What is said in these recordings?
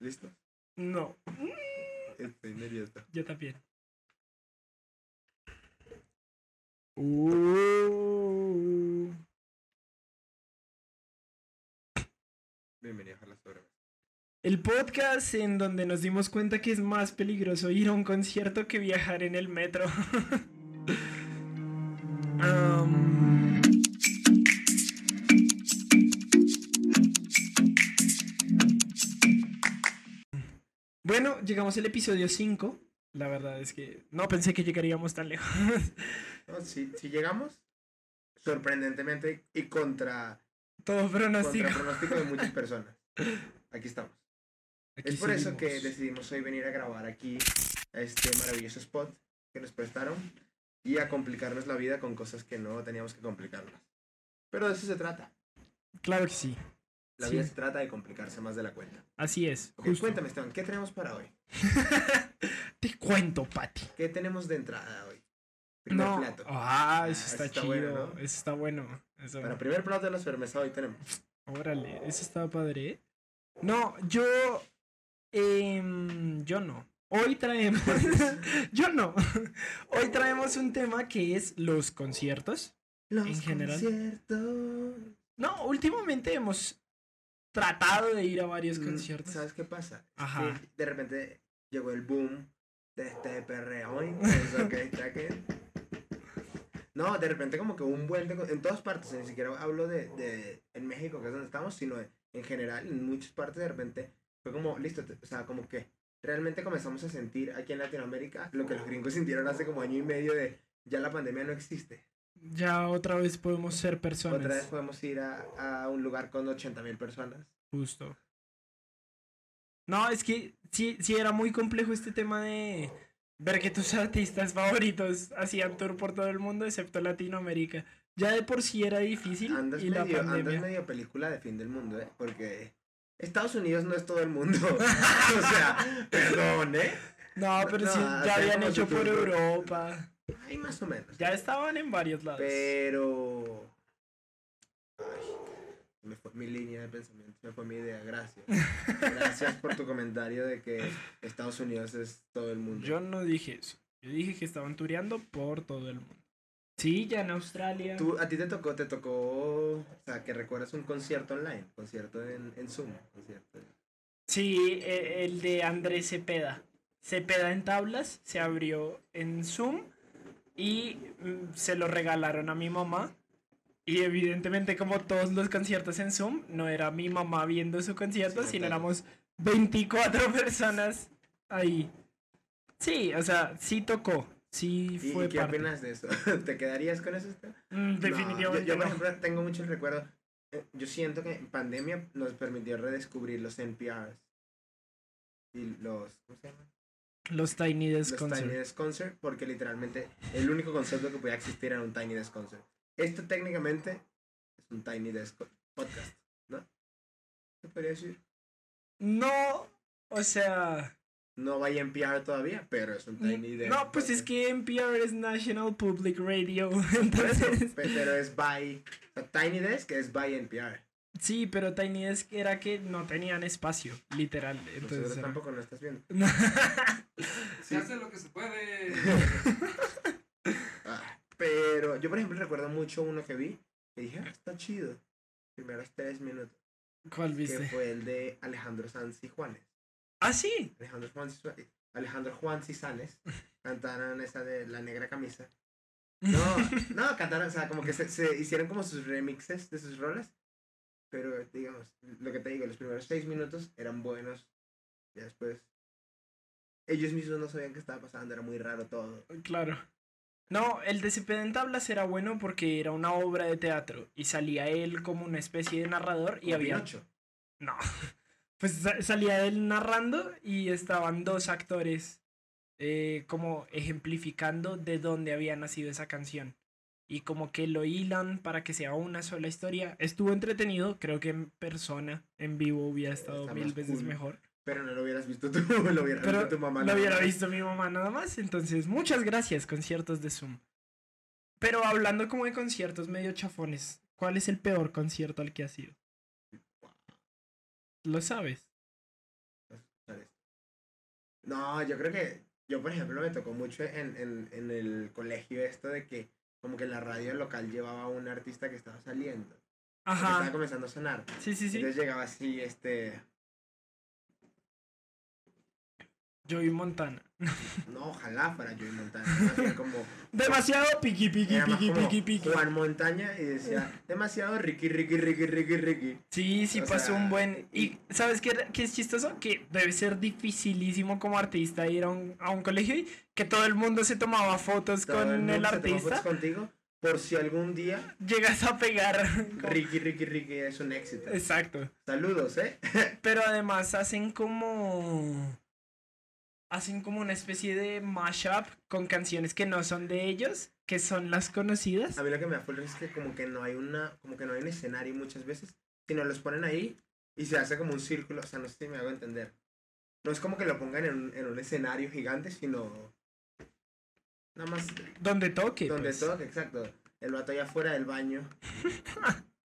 ¿Listo? No, Estoy nervioso. yo también. Uh. Bienvenidos a la sobremesa. El podcast en donde nos dimos cuenta que es más peligroso ir a un concierto que viajar en el metro. Bueno, llegamos al episodio 5. La verdad es que no pensé que llegaríamos tan lejos. No, si, si llegamos, sorprendentemente y contra, Todo pronóstico. contra pronóstico de muchas personas. Aquí estamos. Aquí es por eso que decidimos hoy venir a grabar aquí a este maravilloso spot que nos prestaron y a complicarnos la vida con cosas que no teníamos que complicarnos. Pero de eso se trata. Claro que sí. La Sí. vida se trata de complicarse más de la cuenta. Así es. Ok, justo. cuéntame, Esteban, ¿qué tenemos para hoy? Te cuento, Pati. ¿Qué tenemos de entrada hoy? Primer No. plato. Ah, eso está, está chido. bueno, ¿no? Eso está bueno. Eso- Para primer plato de la sobremesa hoy tenemos. Órale, eso está padre. No, yo. em, yo no. Hoy traemos. yo no. Hoy traemos un tema que es los conciertos. Los En general. conciertos. No, últimamente hemos tratado de ir a varios Mm, conciertos. ¿Sabes qué pasa? Ajá. de repente llegó el boom de este perreo. Que está No, de repente como que un co- en todas partes, ni siquiera hablo de, de en México, que es donde estamos, sino en, en general, en muchas partes de repente fue como, listo, o sea, como que realmente comenzamos a sentir aquí en Latinoamérica lo que los gringos sintieron hace como año y medio de ya la pandemia no existe. Ya otra vez podemos ser personas. Otra vez podemos ir a, a un lugar con 80 mil personas. Justo. No, es que sí, sí era muy complejo este tema de ver que tus artistas favoritos hacían tour por todo el mundo excepto Latinoamérica. Ya de por sí era difícil Andas y la medio, andas pandemia. medio película de fin del mundo, ¿eh? Porque Estados Unidos no es todo el mundo. o sea, perdón, ¿eh? No, pero sí, ya habían hecho por- Europa. Ay, más o menos. Ya estaban en varios lados. Pero. Ay, me fue mi línea de pensamiento, me fue mi idea, gracias. Gracias por tu comentario de que Estados Unidos es todo el mundo. Yo no dije eso. Yo dije que estaban tureando por todo el mundo. Sí, ya en Australia. Tú, a ti te tocó, te tocó, o sea, que recuerdas un concierto online, concierto en, en Zoom, concierto. Sí, e- el de Andrés Cepeda. Cepeda en tablas se abrió en Zoom y mm, se lo regalaron a mi mamá. Y evidentemente como todos los conciertos en Zoom, no era mi mamá viendo su concierto, Sí, sino claro. éramos 24 personas ahí. Sí, o sea, sí tocó. Sí ¿Y, fue qué parte. opinas de eso? ¿Te quedarías con eso? Mm, No, definitivamente yo, yo, por no. ejemplo, tengo mucho el recuerdo. eh, Yo siento que pandemia nos permitió redescubrir los NPRs. Y los. ¿Cómo se llama? Los Tiny Desk Los Concert. Tiny Desk Concert. Porque literalmente el único concepto que podía existir era un Tiny Desk Concert. Esto técnicamente es un Tiny Desk Podcast. ¿No? ¿Qué podría decir? No, o sea... No vaya NPR todavía, pero es un Tiny Desk. No, pues es que NPR es National Public Radio, entonces... pe- pero es by. o sea, Tiny Desk es by NPR. Sí, pero Tiny Desk era que no tenían espacio, literal. Entonces, era- tampoco no estás viendo. Se hace lo que se puede. Ah, pero yo, por ejemplo, recuerdo mucho uno que vi que dije, ah, está chido. Primeros tres minutos. ¿Cuál Que viste? fue el de Alejandro Sanz y Juanes. Ah, sí. Alejandro Juan Alejandro Juan y Sanes cantaron esa de la negra camisa. No, no, cantaron, o sea, como que se, se hicieron como sus remixes de sus rolas. Pero, digamos, lo que te digo, los primeros seis minutos eran buenos. Ya después, ellos mismos no sabían qué estaba pasando, era muy raro todo. Claro. No, el de en tablas era bueno porque era una obra de teatro y salía él como una especie de narrador y había... Pinocho. No. Pues sa- salía él narrando y estaban dos actores eh, como ejemplificando de dónde había nacido esa canción. Y como que lo hilan para que sea una sola historia. Estuvo entretenido, creo que en persona, en vivo, hubiera estado Está mil veces cool. mejor. Pero no lo hubieras visto tú, lo hubiera Pero visto tu mamá. lo hubiera más. visto mi mamá nada más. Entonces, muchas gracias, conciertos de Zoom. Pero hablando como de conciertos medio chafones, ¿cuál es el peor concierto al que has ido? lo sabes. ¿sabes? No, yo creo que yo, por ejemplo, me tocó mucho en, en, en el colegio esto de que como que la radio local llevaba a un artista que estaba saliendo, que estaba Ajá. comenzando a sonar. Sí, sí, sí. Entonces llegaba así, este, Joey Montana. No, ojalá fuera Joey bien como, Demasiado piqui, piqui, era piqui, piqui, piqui. Juan Montaña y decía, demasiado Ricky, Ricky, Ricky, Ricky, Ricky. Sí, sí O pasó sea, un buen... y- ¿Y sabes qué, qué es chistoso? Que debe ser dificilísimo como artista ir a un, a un colegio y que todo el mundo se tomaba fotos Todo con el se toma fotos artista. contigo por si algún día Llegas a pegar. Ricky, Ricky, Ricky es un éxito. Exacto. Saludos, ¿eh? Pero además hacen como... Hacen como una especie de mashup con canciones que no son de ellos, que son las conocidas. A mí lo que me risa es que como que no hay una, como que no hay un escenario muchas veces, sino los ponen ahí y se hace como un círculo, o sea, no sé si me hago entender. No es como que lo pongan en un, en un escenario gigante, sino nada más Donde toque. donde pues. todo, exacto. El vato allá afuera del baño.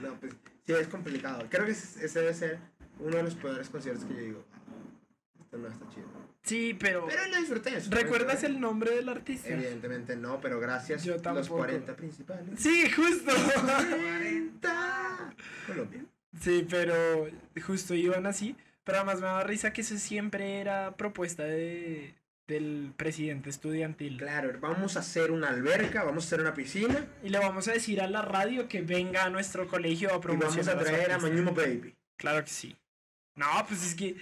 no, pues sí es complicado. Creo que ese, ese debe ser uno de los peores conciertos que yo digo. "Ah, Esto no está chido. Sí, pero... Pero lo disfruté. ¿Recuerdas el nombre del artista? Evidentemente no, pero gracias Yo los tampoco. 40 principales. Sí, justo. 40. Colombia. Sí, pero justo iban así. Pero además me daba risa que eso siempre era propuesta de, del presidente estudiantil. Claro, vamos a hacer una alberca, vamos a hacer una piscina Y le vamos a decir a la radio que venga a nuestro colegio a y vamos promocionar. a los traer a artistas. Mañumo Baby. Claro que sí. No, pues es que.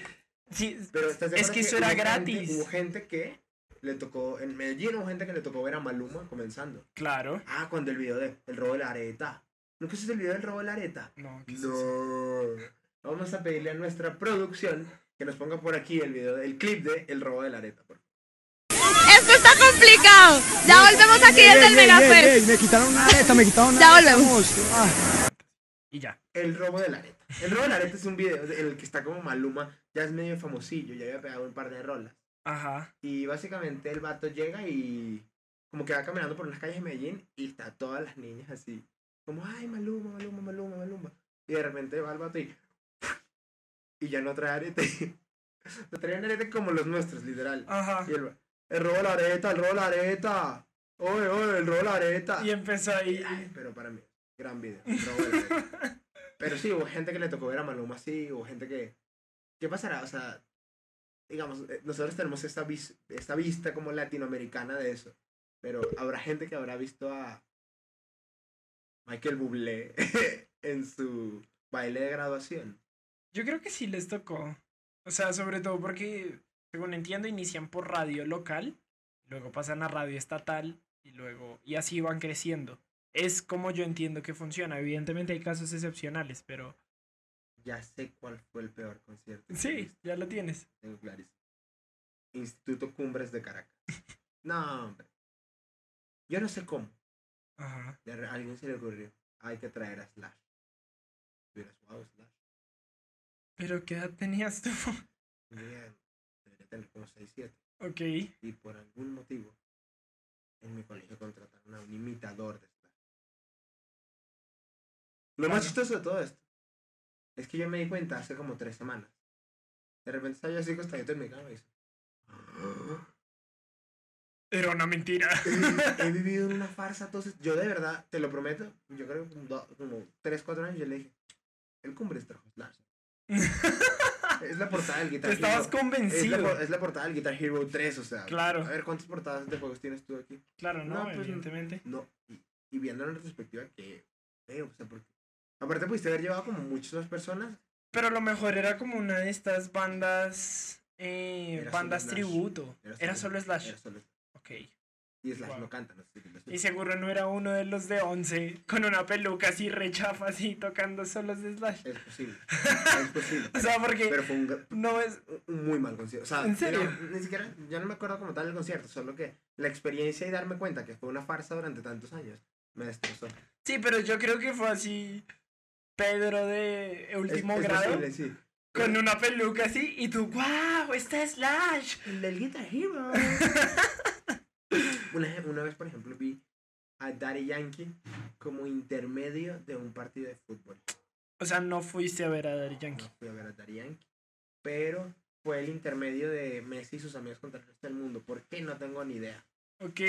Sí, Pero ¿estás de Es que eso era hubo gente- gratis. hubo gente que le tocó, en Medellín hubo gente que le tocó ver a Maluma comenzando. claro. Ah, cuando el video de El robo de la areta. ¿Nunca viste el video del robo de la areta? No, ¿qué es? No. Vamos a pedirle a nuestra producción que nos ponga por aquí el video, el clip de El robo de la areta. por favor. Esto está complicado. Ya volvemos aquí desde el Megafest. me quitaron una areta, me quitaron una Ya areta, volvemos. Ah. Y ya. El robo de la areta. El robo de la areta es un video en el que está como Maluma, ya es medio famosillo, ya había pegado un par de rolas. Ajá. Y básicamente el vato llega y como que va caminando por unas calles de Medellín y está todas las niñas así, como, ay, Maluma, Maluma, Maluma, Maluma. Y de repente va el vato y, y ya no trae arete. No trae arete como los nuestros, literal. Ajá. Y el, el robo la areta, el robo la areta. Oye, oye, el robo la areta. Y empezó ahí. Ay, pero para mí, gran video. el robo de la areta. Pero sí, hubo gente que le tocó ver a Maluma así, hubo gente que... ¿Qué pasará? O sea, digamos, eh, nosotros tenemos esta, vis- esta vista como latinoamericana de eso. Pero habrá gente que habrá visto a Michael Bublé en su baile de graduación. Yo creo que sí les tocó. O sea, sobre todo porque, según entiendo, inician por radio local, luego pasan a radio estatal y luego, y así van creciendo. Es como yo entiendo que funciona. Evidentemente hay casos excepcionales, pero Ya sé cuál fue el peor concierto. sí, ya lo tienes. Tengo clarísimo. Instituto Cumbres de Caracas. No, hombre. Yo no sé cómo. Ajá. A alguien se le ocurrió. Hay que traer a Slash. Hubieras wow, Slash. Pero ¿qué edad tenías tú? Bien, debería tener como 6, 7. ok. Y por algún motivo, en mi colegio contrataron a un imitador de Slash. Lo más chistoso de todo esto es que yo me di cuenta hace como 3 semanas. De repente estaba yo así acostadito en mi cama y "Ah, Era una mentira. he vivido en una farsa, entonces yo de verdad, te lo prometo, yo creo que como, do- como 3, 4 años yo le dije, el Cumbres trajo Slash. Es la portada del Guitar Te estabas Hero. Es la, convencido. es la portada del Guitar Hero 3, o sea. Claro. A ver, ¿cuántas portadas de juegos tienes tú aquí? Claro, no, No, pues, evidentemente. No. Y, y viendo en retrospectiva que feo, o sea, porque. Aparte pudiste haber llevado como muchas personas. Pero a lo mejor era como una de estas bandas. Eh, Era bandas Slash. tributo. Era solo Slash. Era solo Slash. Ok. Y Slash Wow. no canta, no sé si. Y seguro no era uno de los de 11 con una peluca así rechafa así tocando solos de Slash. Es posible. es posible. O sea, porque pero fue un, no es. un muy mal concierto. O sea, ¿En serio? digamos, ni siquiera, ya no me acuerdo como tal el concierto, solo que la experiencia y darme cuenta que fue una farsa durante tantos años me destrozó. Sí, pero yo creo que fue así. Pedro de Es, último es grado posible, sí. con una peluca así y tú, ¡wow! ¡Está Slash! El del Guitar Hero. una, una vez, por ejemplo, vi a Daddy Yankee como intermedio de un partido de fútbol. O sea, no fuiste a ver a Daddy Yankee. No fui a ver a Daddy Yankee. Pero fue el intermedio de Messi y sus amigos contra el resto del mundo. ¿Por qué? No tengo ni idea. Ok.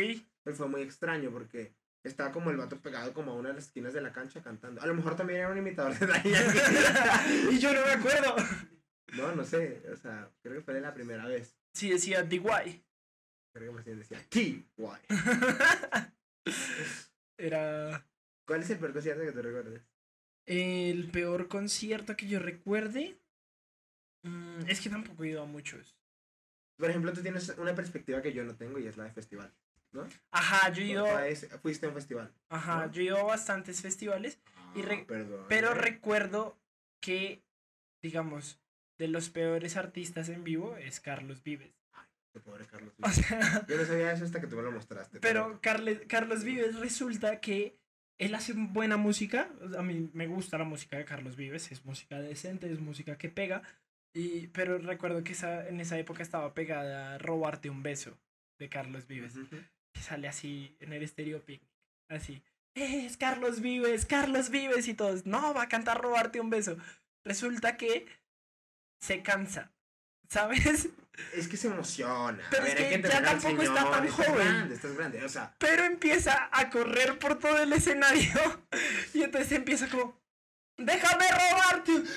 Pero fue muy extraño porque estaba como el vato pegado como a una de las esquinas de la cancha cantando. A lo mejor también era un imitador de Daddy y yo no me acuerdo. no, no sé. O sea, creo que fue la primera vez. Sí, decía DY. Creo que más bien decía T, guay. Era ¿Cuál es el peor concierto que te recuerdes? el peor concierto que yo recuerde. Mm, es que tampoco he ido a muchos. Por ejemplo, tú tienes una perspectiva que yo no tengo y es la de festival. ¿No? Ajá, yo he ido. Fuiste a un festival. Ajá, ¿no? yo he ido a bastantes festivales. Y re- Ah, perdón. Pero ¿eh? recuerdo que, digamos, de los peores artistas en vivo es Carlos Vives. Qué pobre Carlos. O sea, Yo no sabía eso hasta que tú me lo mostraste. pero Carle- Carlos Vives resulta que él hace buena música. A mí me gusta la música de Carlos Vives. Es música decente, es música que pega. Y, pero recuerdo que esa, en esa época estaba pegada a Robarte un beso de Carlos Vives. Ujú. Que sale así en el estéreo picnic. Así. "Eh, Es Carlos Vives, Carlos Vives y todos. No, va a cantar robarte un beso. Resulta que se cansa. ¿Sabes? Es que se emociona. Pero a es ver, que que ya tampoco está tan estás joven. grande, estás grande. O sea, Pero empieza a correr por todo el escenario. Y entonces empieza como. ¡Déjame robarte! un-".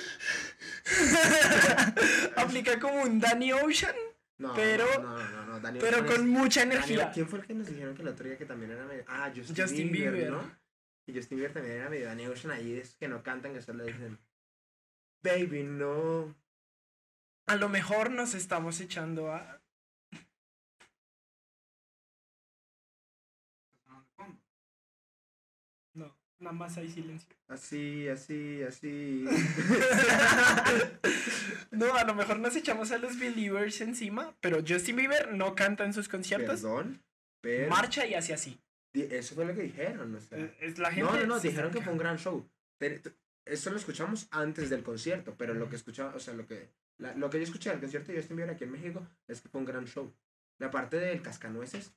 Aplica como un Danny Ocean, no. Pero- No, no, no, no. Daniel pero es- con mucha Daniel- energía. ¿Quién fue el que nos dijeron que el otro día que también era medio. Ah, Justin, Justin Bieber, Bieber. ¿no? Y Justin Bieber también era medio Daniel Ocean ahí, esos que no cantan, que solo dicen. Baby, no. A lo mejor nos estamos echando a. nada más hay silencio. Así, así, así. no, a lo mejor nos echamos a los Believers encima, pero Justin Bieber no canta en sus conciertos. Perdón. Pero. Marcha y hace así. Eso fue lo que dijeron, o sea. Eh, Es la gente. No, no, no, dijeron que fue un gran show. Eso lo escuchamos antes del concierto, pero lo que escuchaba, o sea, lo que, la- lo que yo escuché del concierto de Justin Bieber aquí en México es que fue un gran show. La parte del cascanueces,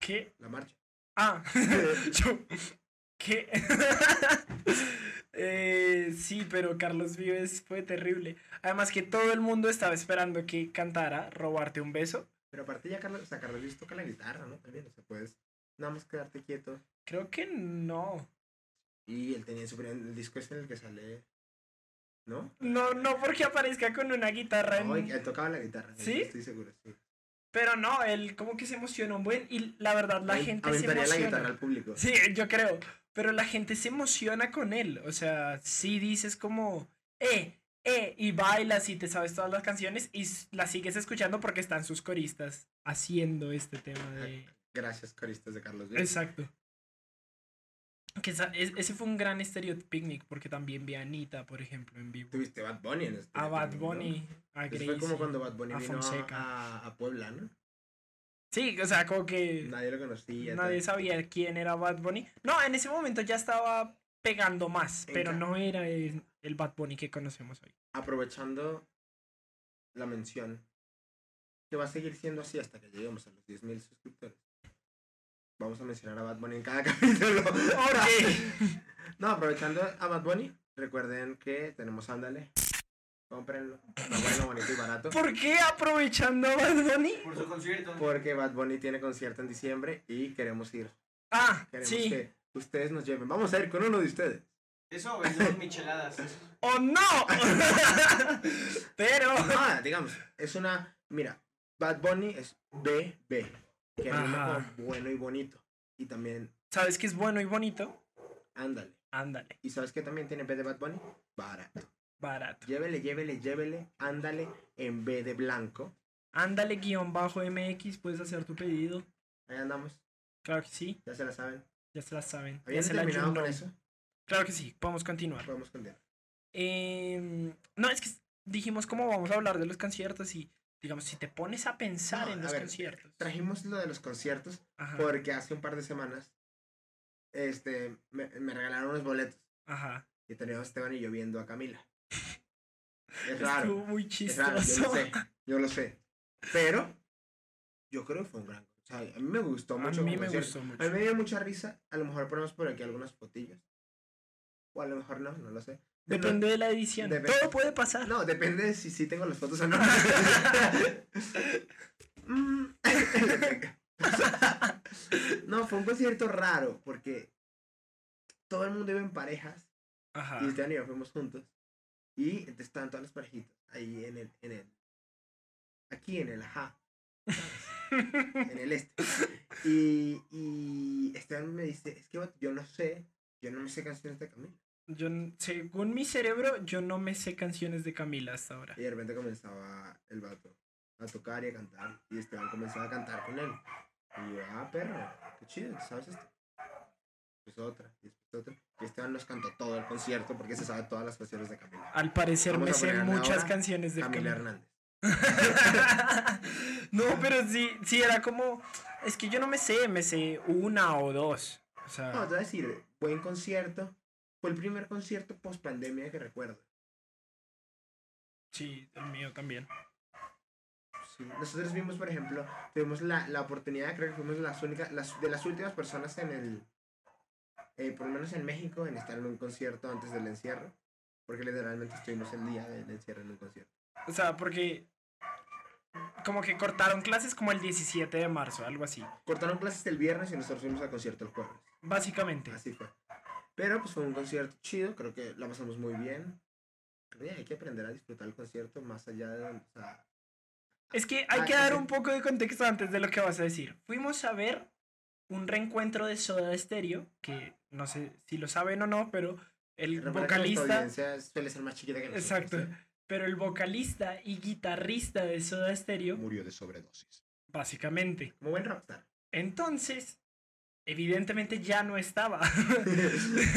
¿Qué? la marcha. Ah, yo. ¿Qué? Eh, sí, pero Carlos Vives fue terrible. Además que todo el mundo estaba esperando que cantara Robarte un beso. Pero aparte ya Carlos, o sea, Carlos Luis toca la guitarra, ¿no? También, o sea, puedes nada más quedarte quieto. Creo que no. Y él tenía su el disco es en el que sale, ¿no? No, no porque aparezca con una guitarra. en- No, y él tocaba la guitarra. ¿Sí? Estoy seguro, sí. Pero no, él como que se emociona un buen. Y la verdad, la gente se aventaría la emociona. guitarra al público. Sí, yo creo. Pero la gente se emociona con él. O sea, sí dices como, eh, eh, y bailas y te sabes todas las canciones y las sigues escuchando porque están sus coristas haciendo este tema de... Gracias, coristas de Carlos Luis. Exacto. Que esa- es- ese fue un gran Stereo Picnic porque también vi a Anita, por ejemplo, en vivo. Tuviste Bad Bunny en este. A Bad. Bunny, a Gracie. fue como cuando Bad Bunny a vino a, Fonseca. a, Puebla, ¿no? Sí, o sea, como que Nadie lo conocía. nadie tal. sabía quién era Bad Bunny. No, en ese momento ya estaba pegando más, En pero no era el, el Bad Bunny que conocemos hoy. Aprovechando la mención, que va a seguir siendo así hasta que lleguemos a los 10.000 suscriptores. Vamos a mencionar a Bad Bunny en cada capítulo. no, aprovechando a Bad Bunny, recuerden que tenemos Ándale. Cómprenlo. Está bueno, bonito y barato. ¿Por qué aprovechando a Bad Bunny? Por su concierto. Porque Bad Bunny tiene concierto en diciembre y queremos ir. Ah, Queremos sí. que ustedes nos lleven. Vamos a ir con uno de ustedes. Eso vendemos micheladas. ¡Oh, no! pero... Ah, digamos, es una. Mira, Bad Bunny es BB, que Ajá. con bueno y bonito. Y también, ¿Sabes qué es bueno y bonito? ándale. Ándale, ¿Y sabes qué también tiene B de Bad Bunny? Barato. barato. Llévele, llévele, llévele, ándale en B de blanco. Ándale guion bajo MX, puedes hacer tu pedido. Ahí andamos, Claro que sí, ya se la saben. ya se la saben. Ya ¿Habían la terminado con eso? Claro que sí, podemos continuar. Podemos continuar. Em, no, es que dijimos cómo vamos a hablar de los conciertos y, digamos, si te pones a pensar No, en a los ver, conciertos. Trajimos lo de los conciertos Ajá, porque hace un par de semanas este, me, me regalaron unos boletos. ajá. Y teníamos Esteban y yo viendo a Camila. Es raro. Estuvo muy Es raro, yo chistoso. lo sé, yo lo sé. Pero yo creo que fue un gran. O sea, a mí me gustó A mucho. mí como me gustó mucho. A mí me dio mucha risa. A lo mejor ponemos por aquí algunas fotillos. O a lo mejor no, no lo sé. Depende de la edición. Todo puede pasar. No, depende de si sí tengo las fotos o no. Mm. no, fue un concierto raro porque todo el mundo iba en parejas Ajá. y este año fuimos juntos. Y entonces estaban todas las parejitas ahí en el, en el, aquí en el ajá, en el este. Y, y Esteban me dice, es que yo no sé, yo no me sé canciones de Camila. Yo, según mi cerebro, yo no me sé canciones de Camila hasta ahora. Y de repente comenzaba el vato a tocar y a cantar. Y Esteban comenzaba a cantar con él. Y yo, ah, perro, qué chido, ¿sabes esto? Pues otra, y después otra. Y Esteban nos cantó todo el concierto porque se sabe todas las canciones de Camila. Al parecer Vamos me sé muchas ahora canciones de Camila Camila. Hernández. no, pero sí, sí, era como. Es que yo no me sé, me sé una o dos. O No, sea, te voy a decir, buen concierto. Fue el primer concierto post pandemia que recuerdo. sí, el mío también. Sí. Nosotros vimos, por ejemplo, tuvimos la, la oportunidad, creo que fuimos las únicas, las, de las últimas personas en el, eh, por lo menos en México, en estar en un concierto antes del encierro. Porque literalmente estuvimos el día del encierro en un concierto. O sea, porque. Como que cortaron clases como el 17 de marzo, algo así. Cortaron clases el viernes y nosotros fuimos al concierto el jueves. Básicamente. Así fue. Pero pues fue un concierto chido, creo que la pasamos muy bien. Que hay que aprender a disfrutar el concierto más allá de... O sea, Es que hay que dar un poco de contexto antes de lo que vas a decir. Fuimos a ver un reencuentro de Soda Stereo, que no sé si lo saben o no, pero el nuestra vocalista. audiencia suele ser más chiquita que nosotros. Exacto. ¿eh? Pero el vocalista y guitarrista de Soda Stereo, Murió de sobredosis. básicamente. Como buen rockstar. Entonces, evidentemente ya no estaba.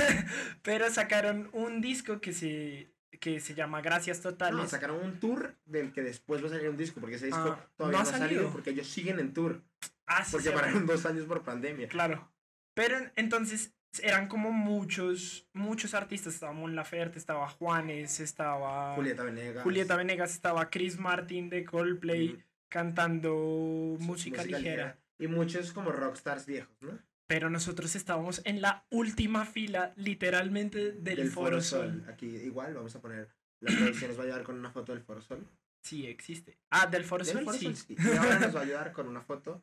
Pero sacaron un disco que se, que se llama Gracias Totales. No, sacaron un tour del que después va a salir un disco, porque ese disco Ah, todavía no ha salido, salido. porque ellos siguen en tour, Ah, sí, porque pararon dos años por pandemia. Claro. Pero en- entonces eran como muchos, muchos artistas. Estaba Mon Laferte, estaba Juanes, estaba Julieta Venegas. Julieta Venegas, estaba Chris Martin de Coldplay Ujú. cantando música, ligera. Y muchos como rockstars viejos, ¿no? Pero nosotros estábamos en la última fila, literalmente, del, Foro Sol. Aquí igual vamos a poner, la producción nos va a ayudar con una foto del Foro Sol. Sí, existe. Ah, del Foro Del Sol, Foro sí. Sol, sí. Y ahora nos va a ayudar con una foto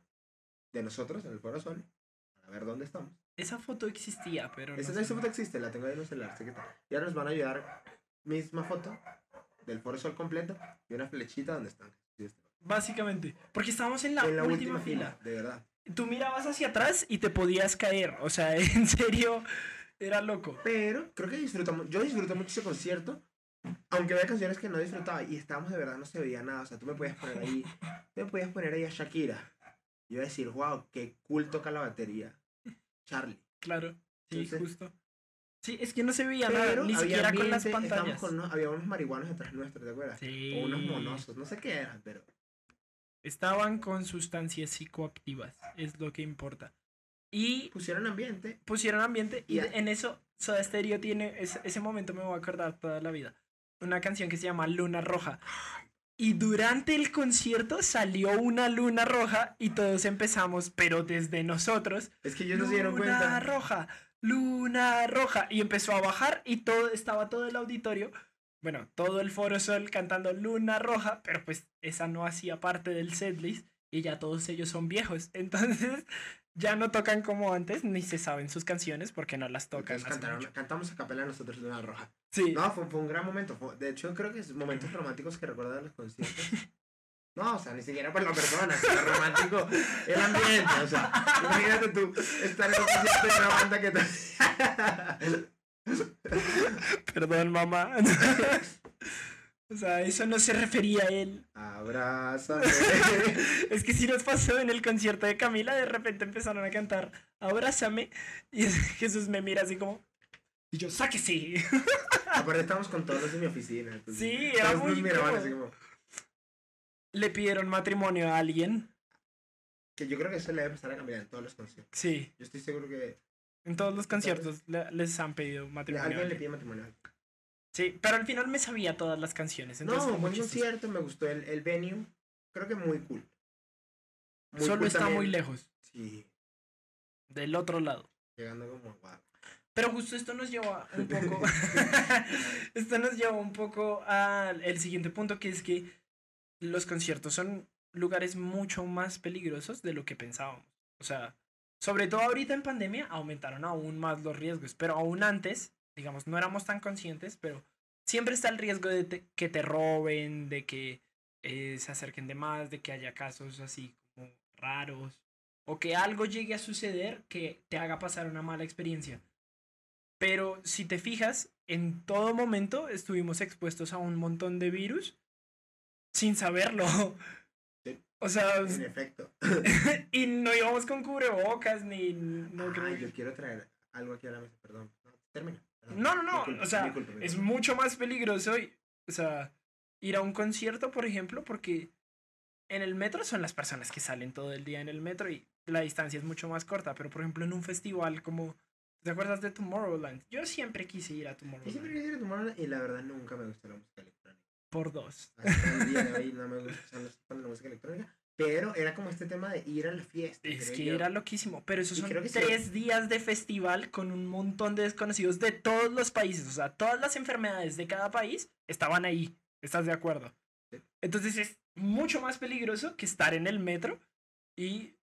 de nosotros en el Foro Sol. A ver dónde estamos. Esa foto existía, pero Esa, foto existe, la tengo ahí en el celular, sé que está. Y ahora nos van a ayudar misma foto del Foro Sol completo y una flechita donde están. Sí, está. Básicamente. Porque estábamos en la, en la última, fila. De verdad. Tú mirabas hacia atrás y te podías caer. O sea, en serio, era loco. Pero creo que disfrutamos, yo disfruté mucho ese concierto. Aunque había canciones que no disfrutaba y estábamos de verdad, no se veía nada. O sea, tú me podías poner ahí, tú me podías poner ahí a Shakira. Y iba a decir, wow, qué cool toca la batería. Charlie. Claro. Sí, Entonces- justo. Sí, es que no se veía nada, ni siquiera con las pantallas. con unos- había unos marihuanos detrás nuestros, ¿te acuerdas? Sí. O unos monosos, no sé qué eran, pero. Estaban con sustancias psicoactivas, es lo que importa. Y Pusieron ambiente. pusieron ambiente y en eso Soda Stereo tiene, ese, ese momento me voy a acordar toda la vida. Una canción que se llama Luna Roja. Y durante el concierto salió una luna roja y todos empezamos, pero desde nosotros, Es que ellos no se dieron luna cuenta. roja, luna roja. Y empezó a bajar y todo, estaba todo el auditorio, bueno, todo el Foro Sol cantando luna roja, pero pues esa no hacía parte del setlist y ya todos ellos son viejos. Entonces ya no tocan como antes, ni se saben sus canciones porque no las tocan. Cantaron- cantamos a capela nosotros Luna Roja. Sí. No, fue, fue un gran momento. fue- de hecho, creo que es momentos románticos que recuerdo de los conciertos. No, o sea, ni siquiera por la persona, sino romántico el ambiente. O sea, imagínate tú estar en un concierto de una banda que te. Perdón, mamá. o sea, eso no se refería a él. Abrázame. Es que si nos pasó en el concierto de Camila, de repente empezaron a cantar Abrázame y Jesús me mira así como y yo sáquese. Aparte, estamos con todos los de mi oficina. entonces, Sí, era todos muy así como. Le pidieron matrimonio a alguien. Que yo creo que eso le debe empezar a cambiar en todos los conciertos. Sí, Yo estoy seguro que en todos los conciertos le- les han pedido matrimonio. a alguien le pide matrimonio. Sí, pero al final me sabía todas las canciones. Entonces No, buen concierto, me gustó el, el venue. Creo que muy cool. Muy Solo cool está también. muy lejos, Sí, del otro lado. llegando como wow. Pero justo esto nos lleva un poco. esto nos lleva un poco al siguiente punto, que es que los conciertos son lugares mucho más peligrosos de lo que pensábamos. O sea, sobre todo ahorita en pandemia aumentaron aún más los riesgos, pero aún antes, digamos, no éramos tan conscientes, pero siempre está el riesgo de que te roben, de que eh, se acerquen de más, de que haya casos así raros, o que algo llegue a suceder que te haga pasar una mala experiencia. Pero si te fijas, en todo momento estuvimos expuestos a un montón de virus sin saberlo. O sea, En efecto. y no íbamos con cubrebocas ni... No, creo- Ay, yo quiero traer algo aquí a la mesa, perdón. No, termina. perdón. No, no, no, culpa, o sea, culpa, es mucho más peligroso, y- o sea, ir a un concierto, por ejemplo, porque en el metro son las personas que salen todo el día en el metro y la distancia es mucho más corta, pero por ejemplo en un festival como, ¿te acuerdas de Tomorrowland? Yo siempre quise ir a Yo siempre Tomorrowland quise ir a Tomorrowland y la verdad nunca me gustó la música electrónica. Por dos. Hasta el día de hoy no me gusta escuchar la- la música electrónica. Pero era como este tema de ir a la fiesta. Es que yo. era loquísimo, pero esos Y son sí. tres días de festival con un montón de desconocidos de todos los países, o sea, todas las enfermedades de cada país estaban ahí, ¿estás de acuerdo? Sí. Entonces es mucho más peligroso que estar en el metro y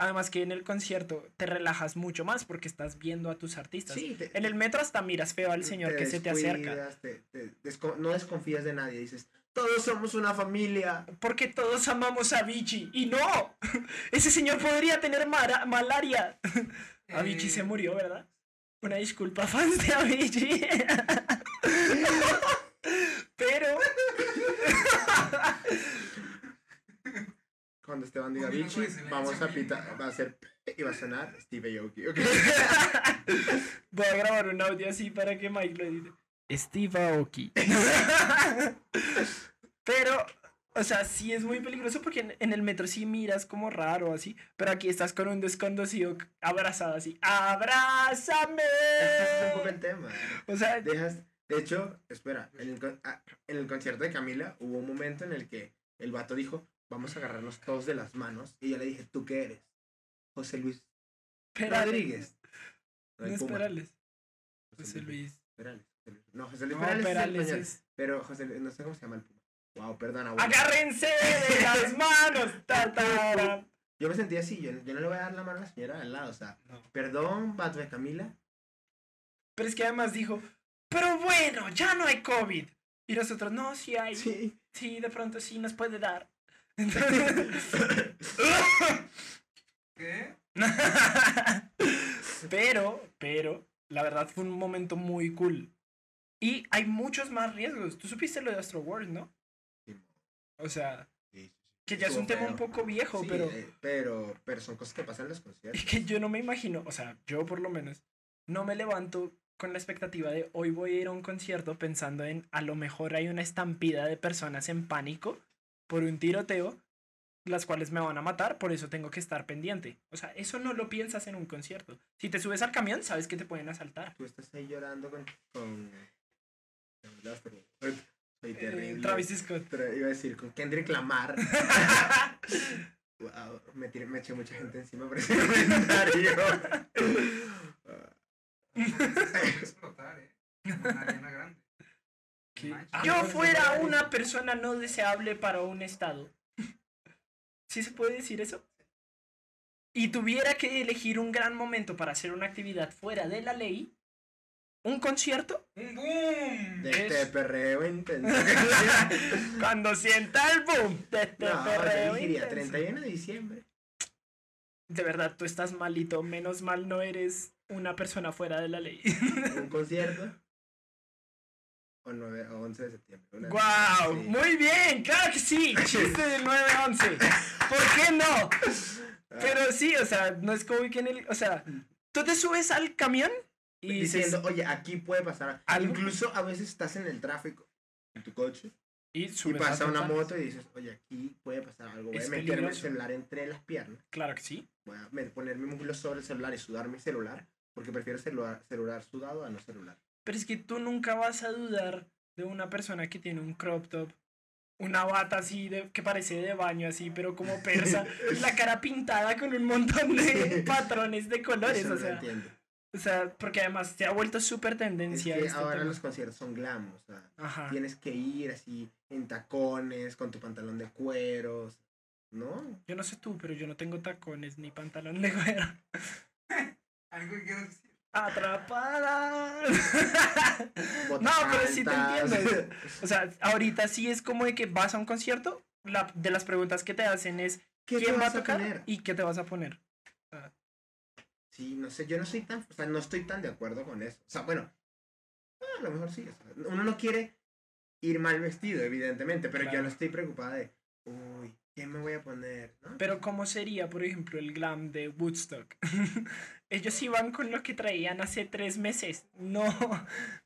además que en el concierto te relajas mucho más porque estás viendo a tus artistas. Sí, te- En el metro hasta miras feo al señor que se te acerca, descuidas, te- te desco- no desconfías de nadie. Dices, todos somos una familia. porque todos amamos a Vichy y no, ese señor podría tener malaria. Avicii Eh, se murió, ¿verdad? Una disculpa, fans de Avicii. Cuando Esteban diga Vichy, vamos a vida. Va a ser y va a sonar Steve Aoki. ¿ok? Voy a grabar un audio así para que Mike lo edite. Steve Aoki. Pero, o sea, sí es muy peligroso porque en, en el metro sí miras como raro así. Pero aquí estás con un desconocido abrazado así. ¡Abrázame! Este es un poco el tema. O sea, Dejas. De hecho, espera, en el, ah, en el concierto de Camila hubo un momento en el que el vato dijo, vamos a agarrarnos todos de las manos. Y yo le dije, ¿tú qué eres? José Luis Perales. Rodríguez. No es. Perales. José Luis. Perales. Luis. No, José Luis No, Perales, es. Pero José Luis, no sé cómo se llama el Puma. Wow, perdona. bueno. ¡Agárrense de las manos! Ta, ta, ta. Yo me sentí así, yo, yo no le voy a dar la mano a la señora de al lado, o sea, No. perdón, de Camila. Pero es que además dijo, pero bueno, ya no hay COVID. Y nosotros, no, sí hay. Sí, Sí. de pronto sí nos puede dar. Entonces- ¿Qué? pero, pero, la verdad fue un momento muy cool. Y hay muchos más riesgos. Tú supiste lo de Astro World, ¿no? O sea, que ya es un tema un poco viejo, Sí, pero eh, pero, pero son cosas que pasan en los es conciertos. que yo no me imagino, o sea, yo por lo menos, no me levanto con la expectativa de hoy voy a ir a un concierto pensando en a lo mejor hay una estampida de personas en pánico por un tiroteo, las cuales me van a matar, por eso tengo que estar pendiente. O sea, eso no lo piensas en un concierto. Si te subes al camión, sabes que te pueden asaltar. Tú estás ahí llorando con... con... Soy Eh, terrible. Travis Scott. Pero iba a decir, con Kendrick Lamar. wow, me, tiré- me eché mucha gente encima por ese comentario. Se va a explotar, eh. Como una arena grande. Yo fuera una persona no deseable para un estado. ¿Sí se puede decir eso? Y tuviera que elegir un gran momento para hacer una actividad fuera de la ley, un concierto, ¡Un boom! de Es- este perreo intenso. cuando sienta el boom de este no, perreo yo diría intenso. 31 de diciembre. De verdad, tú estás malito, menos mal no eres una persona fuera de la ley. Un concierto. O, 9, o 11 de septiembre. ¡Guau! esas, sí. Muy bien, claro que sí. Chiste del 9-11. ¿Por qué no? Pero sí, o sea, no es como que en el. O sea, tú te subes al camión y dices. diciendo, oye, aquí puede pasar. Algo. Incluso a veces estás en el tráfico, en tu coche, Y, y pasa una ventanas. moto y dices, oye, aquí puede pasar algo. Voy Es a meterme el celular entre las piernas. Claro que sí. Voy a poner mi muslo sobre el celular y sudar mi celular. Porque prefiero celular, celular sudado a no celular. Pero es que tú nunca vas a dudar de una persona que tiene un crop top, una bata así de, que parece de baño así, pero como persa, y la cara pintada con un montón de patrones de colores, Eso o no lo sea. entiendo. O sea, porque además se ha vuelto súper Es tendencia que este ahora tema. los conciertos son glam, o sea, Ajá. tienes que ir así en tacones, con tu pantalón de cueros, ¿no? Yo no sé tú, pero yo no tengo tacones ni pantalón de cuero. Algo que quiero decir. Atrapada. no, pero sí te entiendo. O sea, ahorita sí es como de que vas a un concierto, la, de las preguntas que te hacen es ¿Qué te quién va a tocar y qué te vas a poner. Sí, no sé, yo no soy tan, o sea, no estoy tan de acuerdo con eso. O sea, bueno, ah, a lo mejor sí. o sea, uno no quiere ir mal vestido, evidentemente, pero yo no estoy preocupada de, uy, ¿qué me voy a poner? ¿no? Pero ¿cómo sería, por ejemplo, el glam de Woodstock? Ellos iban con lo que traían hace tres meses. No,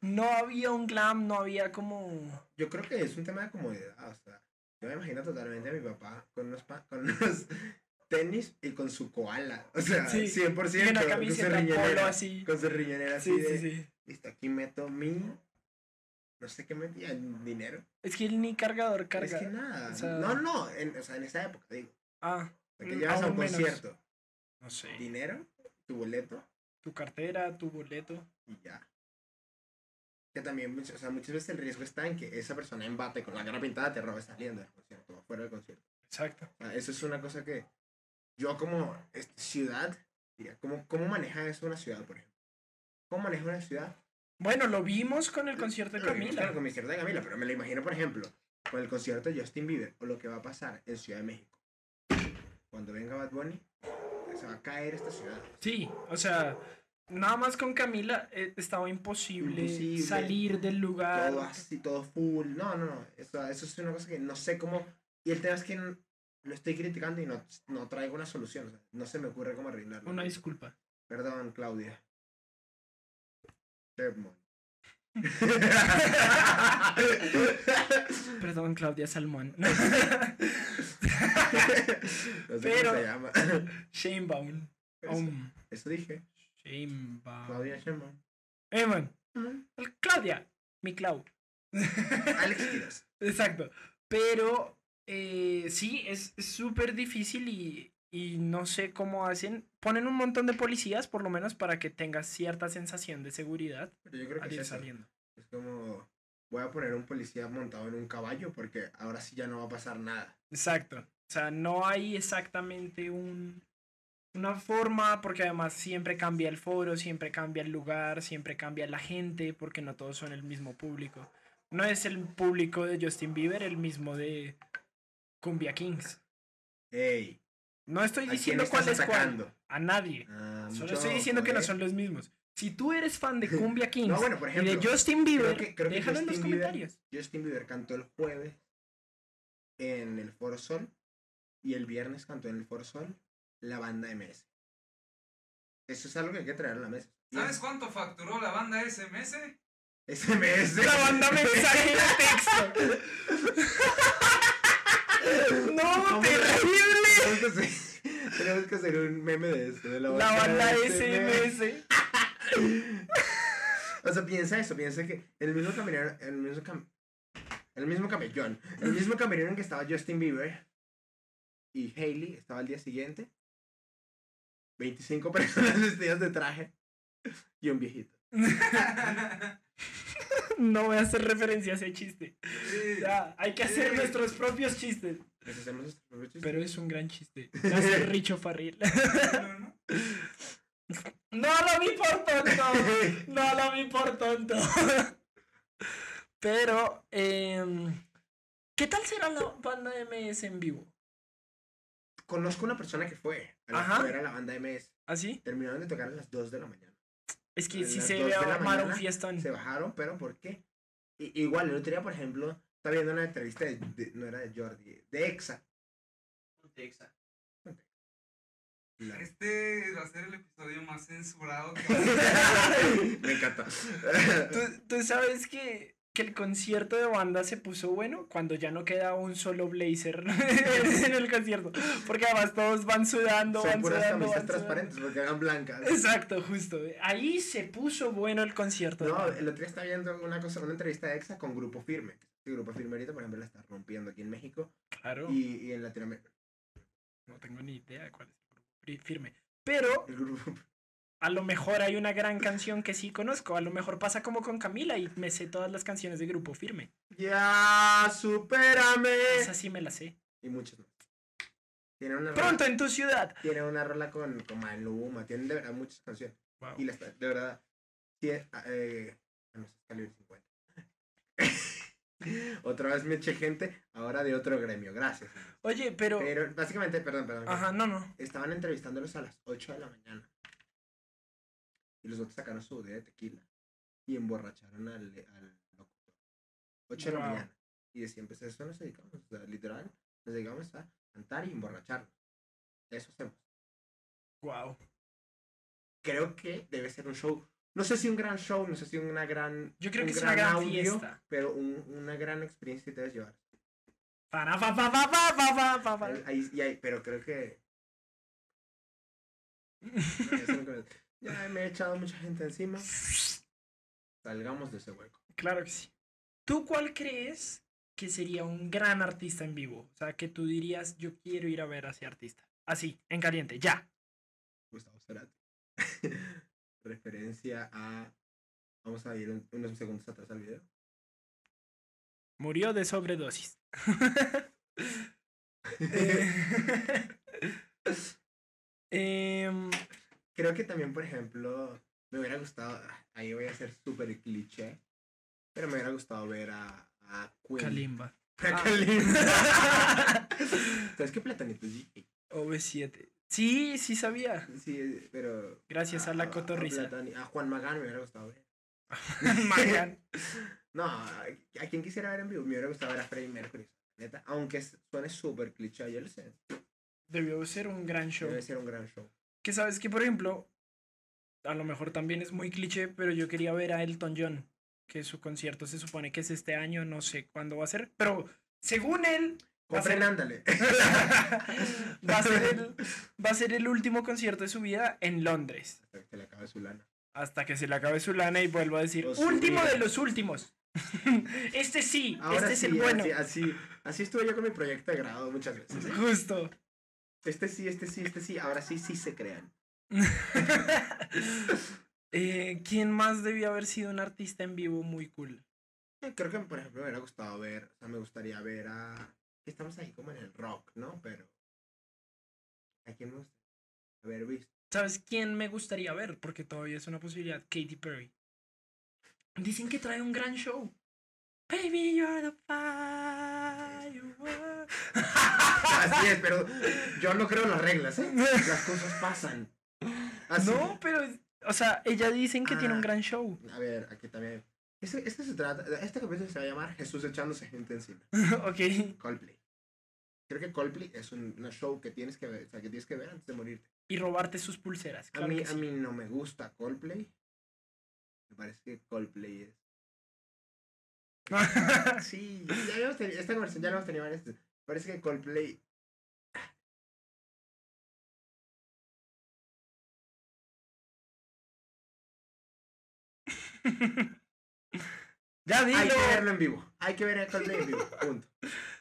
no había un glam, no había como... Yo creo que es un tema de comodidad, o sea, yo me imagino totalmente a mi papá con unos, pa- con unos tenis y con su koala, o sea, Sí, 100%, Y una con su polo riñonera, así. con su riñonera así Sí, de, sí, sí. listo, aquí meto mi, no sé qué metía, dinero. Es que él ni cargador carga. Es que nada, o sea- no, no, en, o sea, en esa época, digo, Ah, o que Mm, llevas a un menos. concierto, no sé. dinero, tu boleto Tu cartera, tu boleto. y ya. Que también, o sea, muchas veces el riesgo está en que esa persona embate con la cara pintada te robe saliendo del concierto, o fuera del concierto. Exacto. O sea, eso es una cosa que yo como ciudad, diría, ¿cómo, ¿cómo maneja eso una ciudad, por ejemplo? ¿Cómo maneja una ciudad? Bueno, lo vimos con el concierto de Camila. Con el concierto de Camila, pero me lo imagino, por ejemplo, con el concierto de Justin Bieber, o lo que va a pasar en Ciudad de México. Cuando venga Bad Bunny, se va a caer esta ciudad. Sí, o sea, nada más con Camila eh, estaba imposible, Imposible. salir del lugar. Todo así, todo full. No, no, no. Eso, eso es una cosa que no sé cómo. Y el tema es que lo estoy criticando y no, no traigo una solución. o sea, no se me ocurre cómo arreglarlo. Una disculpa. Perdón, Claudia. Sherman. Perdón, Claudia Salmón. no sé Pero- cómo se llama. Shanebaum. Eso, Um, eso dije. Shanebaum. Claudia Sherman. Eh, man, Claudia. Mi Clau. Alex Quiroz. Exacto. Pero eh, sí, es es súper difícil y, y no sé cómo hacen. Ponen un montón de policías, por lo menos, para que tengas cierta sensación de seguridad Pero yo creo que al es ir saliendo. Es como. Voy a poner un policía montado en un caballo porque ahora sí ya no va a pasar nada. Exacto. O sea, no hay exactamente un, una forma, porque además siempre cambia el foro, siempre cambia el lugar, siempre cambia la gente, porque no todos son el mismo público. No es el público de Justin Bieber el mismo de Cumbia Kings. ¡Ey! No estoy ¿A quién diciendo cuál es cuál. A nadie. Ah, Solo mucho estoy diciendo que no son los mismos. Si tú eres fan de Cumbia Kings No, bueno, por y de Justin Bieber, que- creo déjalo en los Bieber- comentarios. Justin Bieber cantó el jueves en el Foro Sol y el viernes cantó en el Foro Sol la banda MS. Eso es algo que hay que traer a la mesa. ¿Sabes cuánto facturó la banda SMS? SMS. La banda mensaje de texto. ¡No, ¿Cómo? terrible! Tenemos que, hacer, tenemos que hacer un meme de esto. De la, La banda SMS. SMS. O sea, piensa eso, piensa que en el mismo camerino, en el mismo cam, el mismo camellón, el mismo camerino en que estaba Justin Bieber y Hailey estaba al día siguiente, 25 personas vestidas de traje y un viejito. No voy a hacer referencia a ese chiste. Sí. Ya, hay que hacer Sí. nuestros propios chistes. Les hacemos nuestros propios chistes. Pero es un gran chiste. Ser Richo Farril. No. No lo vi por tonto. No lo vi por tonto. Pero, em, ¿qué tal será la banda MS en vivo? Conozco una persona que fue a la, Ajá. fue a la banda MS. ¿Así? Terminaron de tocar a las 2 de la mañana. Es que A sí se ve de armar un fiestón. Se bajaron, pero ¿por qué? I- igual, el otro día, por ejemplo, estaba viendo una entrevista de, de- no era de Jordi, de EXA. La- Este va a ser el episodio más censurado que va a Me encanta. ¿Tú, tú sabes que, que el concierto de banda se puso bueno cuando ya no queda un solo blazer en el concierto. Porque además todos van sudando, Son van puras sudando, camisas van sudando. transparentes porque eran blancas. Exacto, justo. Ahí se puso bueno el concierto. No, el otro día estaba viendo una cosa, una entrevista de EXA con Grupo Firme. El Grupo Firme ahorita, por ejemplo, la está rompiendo aquí en México Claro. y, y en Latinoamérica. No tengo ni idea de cuál es el grupo firme. Pero El grupo, A lo mejor hay una gran canción que sí conozco. A lo mejor pasa como con Camila y me sé todas las canciones de Grupo Firme. Ya, supérame. Esa sí me la sé. Y muchas más. Tiene una Pronto rola, en tu ciudad. tiene una rola con, con Maluma, tiene de verdad muchas canciones. Wow. Y las, de verdad, sí, eh, eh, ah, no, es calibre 50. Otra vez me eché gente, ahora de otro gremio, gracias. Oye, pero. Pero básicamente, perdón, perdón. Ajá, no, no. Estaban entrevistándolos a las 8 de la mañana y los otros sacaron su botella de tequila y emborracharon al, al locutor. 8 de la mañana. Y decían, pues eso nos dedicamos, o sea, literal, nos dedicamos a cantar y emborracharnos. Eso hacemos. Wow. Creo que debe ser un show. No sé si un gran show, no sé si una gran. Yo creo que es una gran audio, fiesta. Pero un, una gran experiencia que debes llevar. Ahí, ahí, pero creo que. Ya, me he echado mucha gente encima. Salgamos de ese hueco. Claro que sí. ¿Tú cuál crees que sería un gran artista en vivo? O sea, que tú dirías, yo quiero ir a ver a ese artista. Así, en caliente, ya. Gustavo Cerati. Referencia a. Vamos a ir un- unos segundos atrás al video. Murió de sobredosis. Eh, em, Creo que también, por ejemplo, me hubiera gustado. Ahí voy a ser súper cliché. Pero me hubiera gustado ver a, a Queen. Kalimba. A Ah. Kalimba. ¿Sabes qué platanito es DJ? OV7. Sí, sí sabía. Sí, pero. Gracias a la cotorriza. A Juan Magán me hubiera gustado ver. Magan. No, a quien quisiera ver en vivo, me hubiera gustado ver a Freddie Mercury. Neta, aunque suene súper cliché, yo lo sé. Debió ser un gran show. Debe ser un gran show. Que sabes que, por ejemplo, a lo mejor también es muy cliché, pero yo quería ver a Elton John, que su concierto se supone que es este año, no sé cuándo va a ser, pero según él, va Compren, ser, ándale. va a ser el, va a ser el último concierto de su vida en Londres, Hasta que se le acabe su lana. hasta que se le acabe su lana y vuelva a decir, su último vida". de los últimos. este sí, Ahora este sí, es el bueno. así, así, así estuve yo con mi proyecto de grado muchas veces. ¿eh? Justo. Este sí, este sí, este sí. Ahora sí, sí se crean. Eh, ¿Quién más debió haber sido un artista en vivo muy cool? Eh, Creo que, por ejemplo, me hubiera gustado ver, o sea, me gustaría ver a... Estamos ahí como en el rock, ¿no? Pero... ¿A quién me gustaría haber visto? ¿Sabes quién me gustaría ver? Porque todavía es una posibilidad. Katy Perry. Dicen que trae un gran show. Baby, you're the firework. Así es, pero yo no creo en las reglas, ¿eh? Las cosas pasan. Así. No, pero, o sea, ella dicen que tiene un Ah. gran show. A ver, aquí también. Este, este se trata, este capítulo se va a llamar Jesús echándose gente encima. ok. Coldplay. Creo que Coldplay es un una show que tienes que ver, o sea, que tienes que ver antes de morirte. Y robarte sus pulseras. A mí, a mí no me gusta Coldplay. Me parece que Coldplay es. Sí, ya habíamos tenido, esta conversación ya la hemos tenido varias. Parece que Coldplay. ya Hay dilo. que verlo en vivo. Hay que ver a Coldplay en vivo. Punto.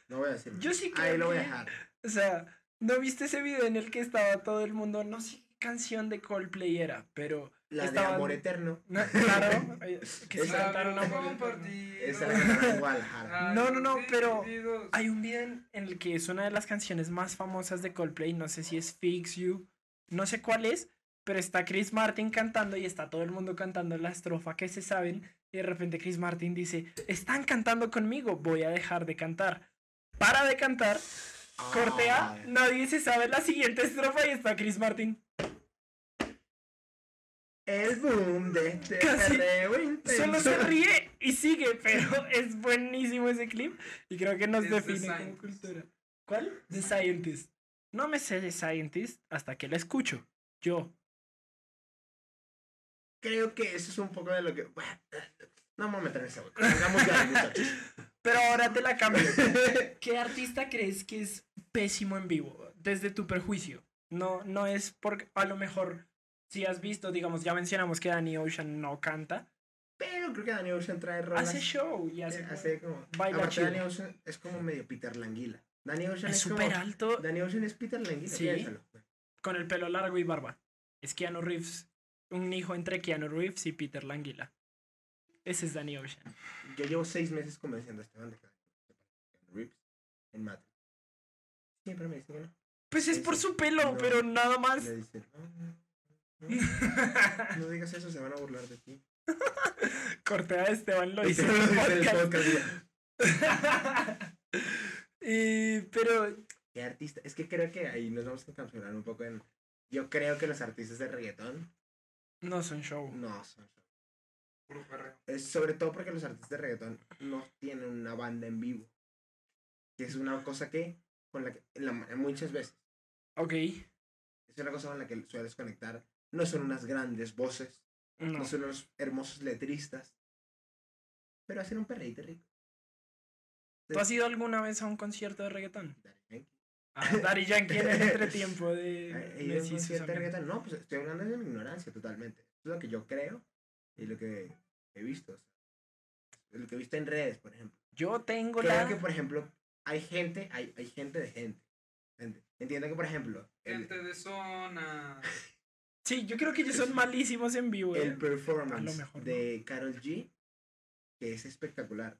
No voy a decir. más. Yo sí Ahí creo lo voy a dejar. O sea, ¿no viste ese video en el que estaba todo el mundo? No sé qué canción de Coldplay era, pero La de estaban- Amor Eterno. No, claro, eh, que se cantaron a morir. Esa la Guadalajara. No, no, no, pero Hay un video en el que es una de las canciones más famosas de Coldplay, no sé si es Fix You, no sé cuál es, pero está Chris Martin cantando y está todo el mundo cantando la estrofa que se saben y de repente Chris Martin dice, están cantando conmigo, voy a dejar de cantar. Para de cantar, cortea, Ay. nadie se sabe la siguiente estrofa y está Chris Martin. El boom de Casi- intenso. Solo se ríe y sigue, pero es buenísimo ese clip y creo que nos define como Scientist. cultura. ¿Cuál? The Scientist. No me sé The Scientist hasta que la escucho. Yo. Creo que eso es un poco de lo que. No me voy a meter en ese hueco. Pero ahora te la cambio. ¿Qué artista crees que es pésimo en vivo? Desde tu perjuicio. No, no es porque a lo mejor si has visto, digamos, ya mencionamos que Danny Ocean no canta. Pero creo que Danny Ocean trae rolas. Hace show y hace, eh, hace como. baila. Danny Ocean es como medio Peter Languila. Danny Ocean es súper alto Danny Ocean es Peter Languila. Sí. piénsalo. con el pelo largo y barba. Es Keanu Reeves un hijo entre Keanu Reeves y Peter Languila. Ese es Danny Ocean. Yo llevo seis meses convenciendo a Esteban de que Rips en Matrix. Siempre me dicen que no. Pues es por su pelo, No. pero nada más. Le dicen, no, no, no, digas eso, se van a burlar de ti. Cortea Esteban lo hizo en el dice podcast. Y, pero ¿Qué artista? Es que creo que ahí nos vamos a encapsular un poco en. Yo creo que los artistas de reggaetón no son show. no son. Puro perreo. Es sobre todo porque los artistas de reggaetón no tienen una banda en vivo. Que es una cosa que, con la que, la- muchas veces, Ok. es una cosa con la que sueles conectar. No son unas grandes voces, no, No. son unos hermosos letristas, pero hacen un perreíto rico. ¿Tú has ido alguna vez a un concierto de reggaetón? Yankee. Ah, Daddy Yankee en el entretiempo de Eh, ¿he ido a un Messi reggaetón? No, pues estoy hablando de mi ignorancia totalmente. Es lo que yo creo y lo que he visto. o sea, lo que he visto en redes, por ejemplo. Yo tengo Creo la... que, por ejemplo, hay gente, hay, hay gente de gente. gente. Entiendo que, por ejemplo, el, Gente de zona. Sí, yo creo que ellos son malísimos en vivo. el ¿eh? performance mejor, ¿no? de Carol G, que es espectacular.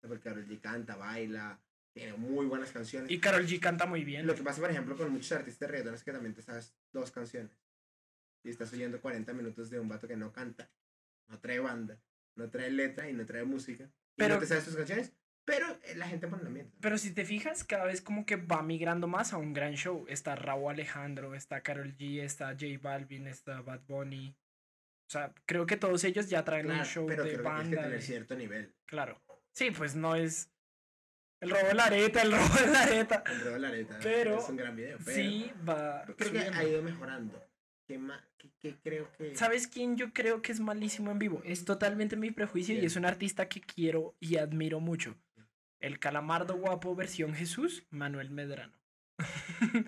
Porque Carol G canta, baila, tiene muy buenas canciones. Y Carol G canta muy bien. Lo que pasa, por ejemplo, con muchos artistas de reggaetón es que también te sabes dos canciones. Y estás oyendo 40 minutos de un vato que no canta, no trae banda, no trae letra y no trae música. Y Pero- no te sabes tus canciones, pero eh, la gente pone el ambiente. Pero si te fijas, cada vez como que va migrando más a un gran show. Está Raúl Alejandro, está Carol G, está J Balvin, está Bad Bunny. O sea, creo que todos ellos ya traen un Claro, show pero de creo que tienes que tener cierto nivel. Claro. Sí, pues no es el robo de la areta, el robo de la areta. El Robo de la Areta Pero- es un gran video. Pero Sí, va. creo que ha ido mejorando. ¿Qué, qué- qué creo que...? ¿Sabes quién yo creo que es malísimo en vivo? Es totalmente mi prejuicio y es un artista que quiero y admiro mucho. El calamardo guapo versión Jesús, Manuel Medrano.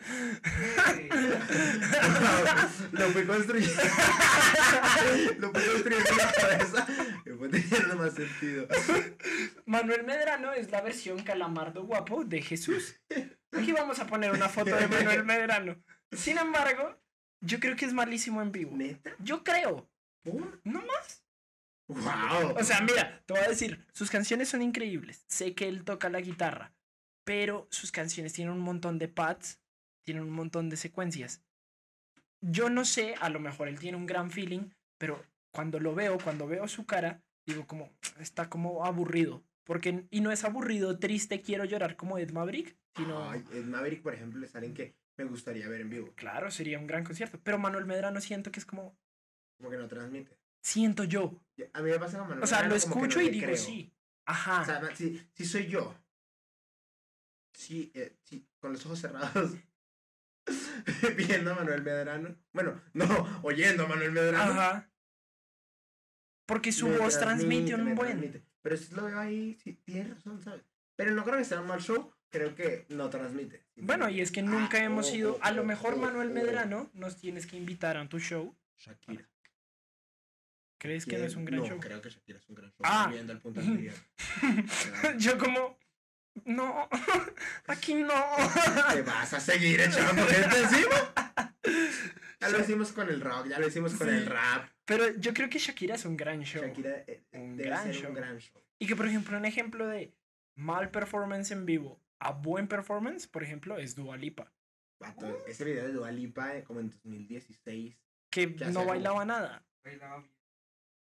lo fui construyendo. lo fui construyendo en la cabeza. Y fue teniendo más sentido. Manuel Medrano es la versión calamardo guapo de Jesús. Aquí vamos a poner una foto de Manuel Medrano. Sin embargo, yo creo que es malísimo en vivo. ¿Neta? Yo creo. ¿Por? No más. ¡Wow! O sea, mira, te voy a decir, sus canciones son increíbles. Sé que él toca la guitarra, pero sus canciones tienen un montón de pads, tienen un montón de secuencias. Yo no sé, a lo mejor él tiene un gran feeling, pero cuando lo veo, cuando veo su cara, digo como, está como aburrido. Porque, y no es aburrido, triste, quiero llorar como Ed Maverick, sino, Ay, el Maverick, por ejemplo, es alguien que me gustaría ver en vivo. claro, sería un gran concierto. Pero Manuel Medrano siento que es como, Como que no transmite. siento yo. A mí me pasa con Manuel O sea, lo Medrano que escucho no y digo creo. sí. Ajá. O sea, si, si soy yo, si, eh, si con los ojos cerrados, viendo a Manuel Medrano, bueno, no, oyendo a Manuel Medrano, Ajá. Porque su me voz transmite me un buen. transmite. Pero si lo veo ahí, sí, tienes razón, ¿sabes? Pero no creo que sea un mal show, creo que no transmite. Bueno, y es que nunca Ah, hemos oh, ido. oh, A lo oh, mejor oh, Manuel. Medrano nos tienes que invitar a tu show. Shakira. ¿Crees que no es un gran no, show? creo que Shakira es un gran show. Ah. Al punto. Yo como. No, aquí no. ¿Te vas a seguir echando gente encima? Ya lo hicimos con el rock, ya lo hicimos con Sí. el rap. Pero yo creo que Shakira es un gran show. Shakira eh, Un debe gran ser show. un gran show. Y que, por ejemplo, un ejemplo de mal performance en vivo a buen performance, por ejemplo, es Dua Lipa. Vato, ese video de Dua Lipa, eh, como en 2016. Que no como- bailaba nada. Bailaba bien.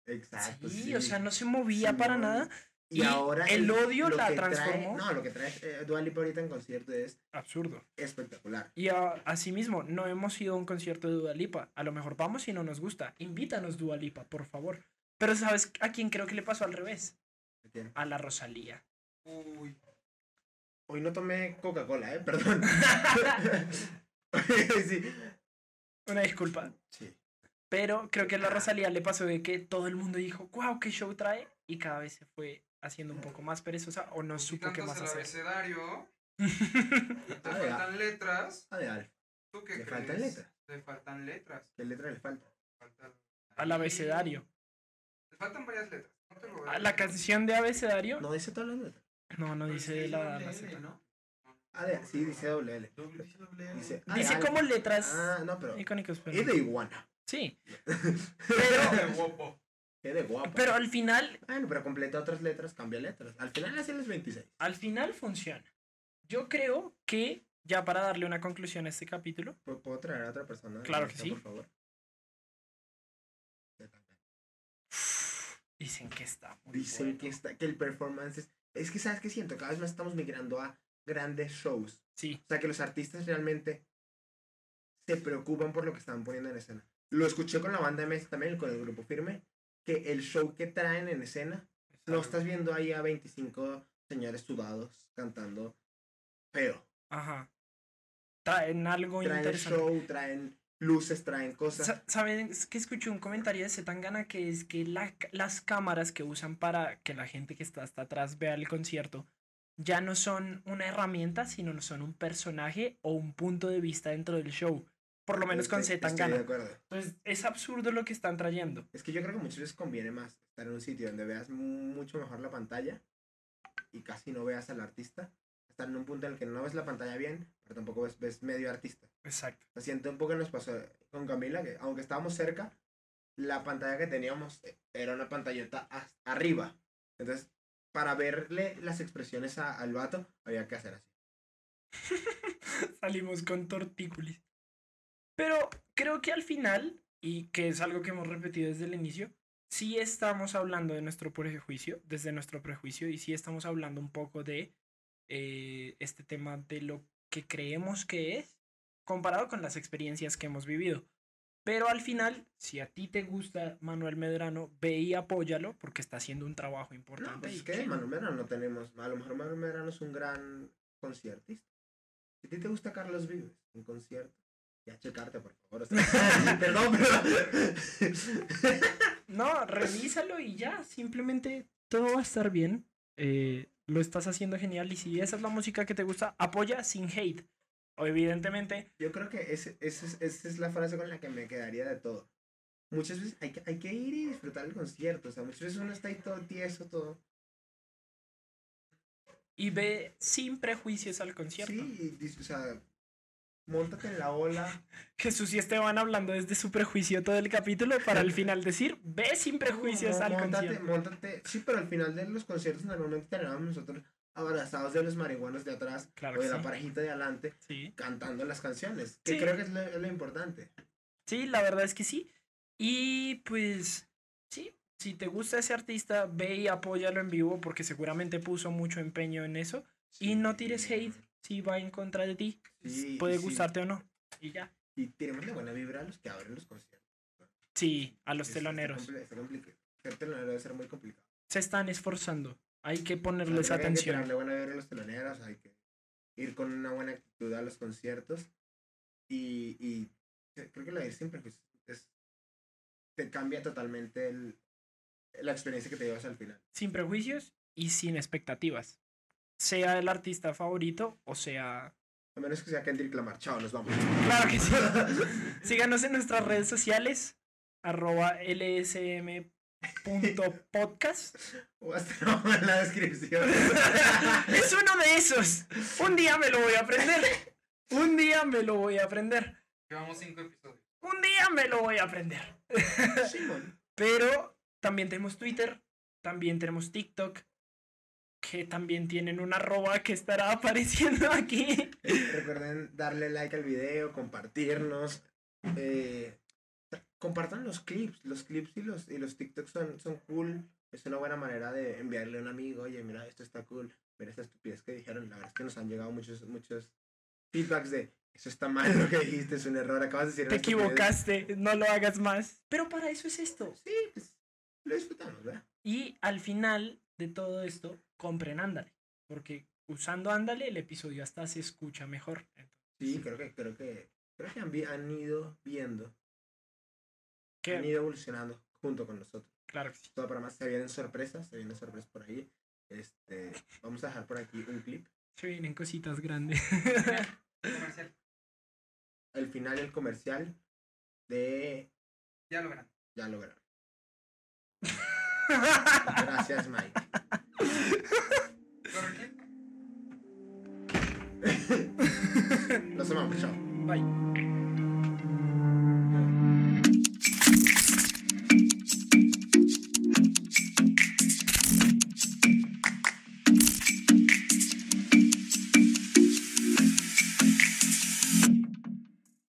Exacto. Sí, o sea, no se movía Sí, para no. nada. Y, y ahora el odio lo la que trae- transformó. no, lo que trae eh, Dua Lipa ahorita en concierto es Absurdo. espectacular. Y a- asimismo, no hemos ido a un concierto de Dua Lipa. A lo mejor vamos y no nos gusta. Invítanos Dua Lipa, por favor. Pero ¿sabes a quién creo que le pasó al revés? A la Rosalía. Uy. Hoy no tomé Coca-Cola, eh, perdón. sí. Una disculpa. Sí. Pero creo que a la Rosalía le pasó de que todo el mundo dijo, wow, qué show trae. Y cada vez se fue haciendo un poco más perezosa o no supo qué más el hacer. abecedario. Te Ah, ya. faltan letras. Ah, de Alf. ¿Tú qué ¿Le crees? faltan letras? Te faltan letras. ¿Qué letra le falta? Faltan- Al abecedario. Te faltan varias letras. No te lo voy A la canción de abecedario. No dice todas las letras. No, no dice sí, la, la L, Z. ¿no? Ah, de, sí, dice doble L. Doble- dice doble L. Dice, ah, como letras Ah, no, pero. icónicas. pero Es de iguana. Sí. Pero. Qué de guapo. Pero al final, Bueno, pero completa otras letras, cambia letras. Al final hacen las 26. al final funciona. Yo creo que, ya para darle una conclusión a este capítulo, ¿Puedo traer a otra persona? Claro que sí. Por favor. dicen que está muy Dicen bueno. que, está, que el performance es... Es que, ¿sabes qué siento? Cada vez más estamos migrando a grandes shows. Sí, O sea, que los artistas realmente se preocupan por lo que están poniendo en escena. Lo escuché con la banda MS también, con el grupo Firme, que el show que traen en escena, no estás viendo ahí a 25 señores sudados cantando feo. Ajá. Traen algo Traen interesante. show, traen luces, traen cosas. Sa- ¿Saben? Es que escuché un comentario de Zetangana que es que la- las cámaras que usan para que la gente que está hasta atrás vea el concierto ya no son una herramienta, sino son un personaje o un punto de vista dentro del show. Por lo menos con Estoy- Zetangana. acuerdo. Entonces es absurdo lo que están trayendo. Es que yo creo que muchas veces conviene más estar en un sitio donde veas mucho mejor la pantalla y casi no veas al artista. Estar en un punto en el que no ves la pantalla bien, pero tampoco ves, ves medio artista. Exacto. Se siente un poco que nos pasó con Camila, que aunque estábamos cerca, la pantalla que teníamos era una pantallota arriba. Entonces, para verle las expresiones a- al vato, había que hacer así. Salimos con tortícolis. Pero creo que al final, y que es algo que hemos repetido desde el inicio, sí estamos hablando de nuestro prejuicio, desde nuestro prejuicio, y sí estamos hablando un poco de eh, este tema de lo que creemos que es, comparado con las experiencias que hemos vivido. Pero al final, si a ti te gusta Manuel Medrano, ve y apóyalo porque está haciendo un trabajo No, importante. pues y es que que- de Manuel Medrano no tenemos. A lo mejor Manuel Medrano es un gran conciertista. Si a ti te gusta Carlos Vives, un concierto, ya checarte, por favor. o sea, Perdón, pero. No, revísalo y ya, simplemente todo va a estar bien. eh, lo estás haciendo genial y si esa es la música que te gusta, apoya sin hate. O evidentemente, Yo creo que ese es- esa es la frase con la que me quedaría de todo. Muchas veces hay que, hay que ir y disfrutar el concierto. O sea, muchas veces uno está ahí todo tieso, todo. y ve sin prejuicios al concierto. Sí, o sea, montate en la ola. Jesús y Esteban hablando desde su prejuicio todo el capítulo para al final decir, ve sin prejuicios al móntate, concierto. móntate. Sí, pero al final de los conciertos normalmente terminamos nosotros abrazados de los marihuanos de atrás Claro o de la sí. parejita de adelante Sí. cantando las canciones. Que Sí. creo que es lo, es lo importante. Sí, la verdad es que sí. Y pues, sí, si te gusta ese artista, ve y apóyalo en vivo porque seguramente puso mucho empeño en eso. Y no tires hate si va en contra de ti. Sí, Puede gustarte o no. Y ya. Y tiremos de buena vibra a los que abren los conciertos. Sí, a los teloneros. Está, complicado. Ser telonero debe ser muy complicado. Se están esforzando. Hay que ponerles que Hay que atención. buena vibra a los teloneros, hay que ir con una buena actitud a los conciertos. Y, y creo que de ir sin prejuicios es, te cambia totalmente el, la experiencia que te llevas al final. Sin prejuicios y sin expectativas. Sea el artista favorito o sea... A menos que sea Kendrick Lamar. Chao, nos vamos. Claro que sí. Síganos en nuestras redes sociales. Arroba lsm.podcast. O hasta en la descripción. es uno de esos. Un día me lo voy a aprender. Un día me lo voy a aprender. Llevamos cinco episodios. Un día me lo voy a aprender. Pero también tenemos Twitter, también tenemos TikTok, que también tienen una arroba que estará apareciendo aquí. Recuerden darle like al video, compartirnos. eh, compartan los clips. Los clips y los, y los TikToks son, son cool. Es una buena manera de enviarle a un amigo, oye, mira, esto está cool. Mira esta estupidez que dijeron. La verdad es que nos han llegado muchos, muchos feedbacks de eso está mal lo que dijiste, es un error. Acabas de decir Te una estupidez". equivocaste, no lo hagas más. Pero para eso es esto. Sí, pues lo disfrutamos, ¿verdad? Y al final de todo esto, compren Ándale. Porque usando Ándale, el episodio hasta se escucha mejor. Sí, creo que, creo que, creo que han, han ido viendo, han ido evolucionando junto con nosotros. claro que sí. todo para más. Se vienen sorpresas, se vienen sorpresas por ahí. Este, vamos a dejar por aquí un clip. Se vienen cositas grandes. Comercial. El final el comercial de Ya lo verán. Ya lo verán. Gracias, Mike. Los amamos, chao. Bye.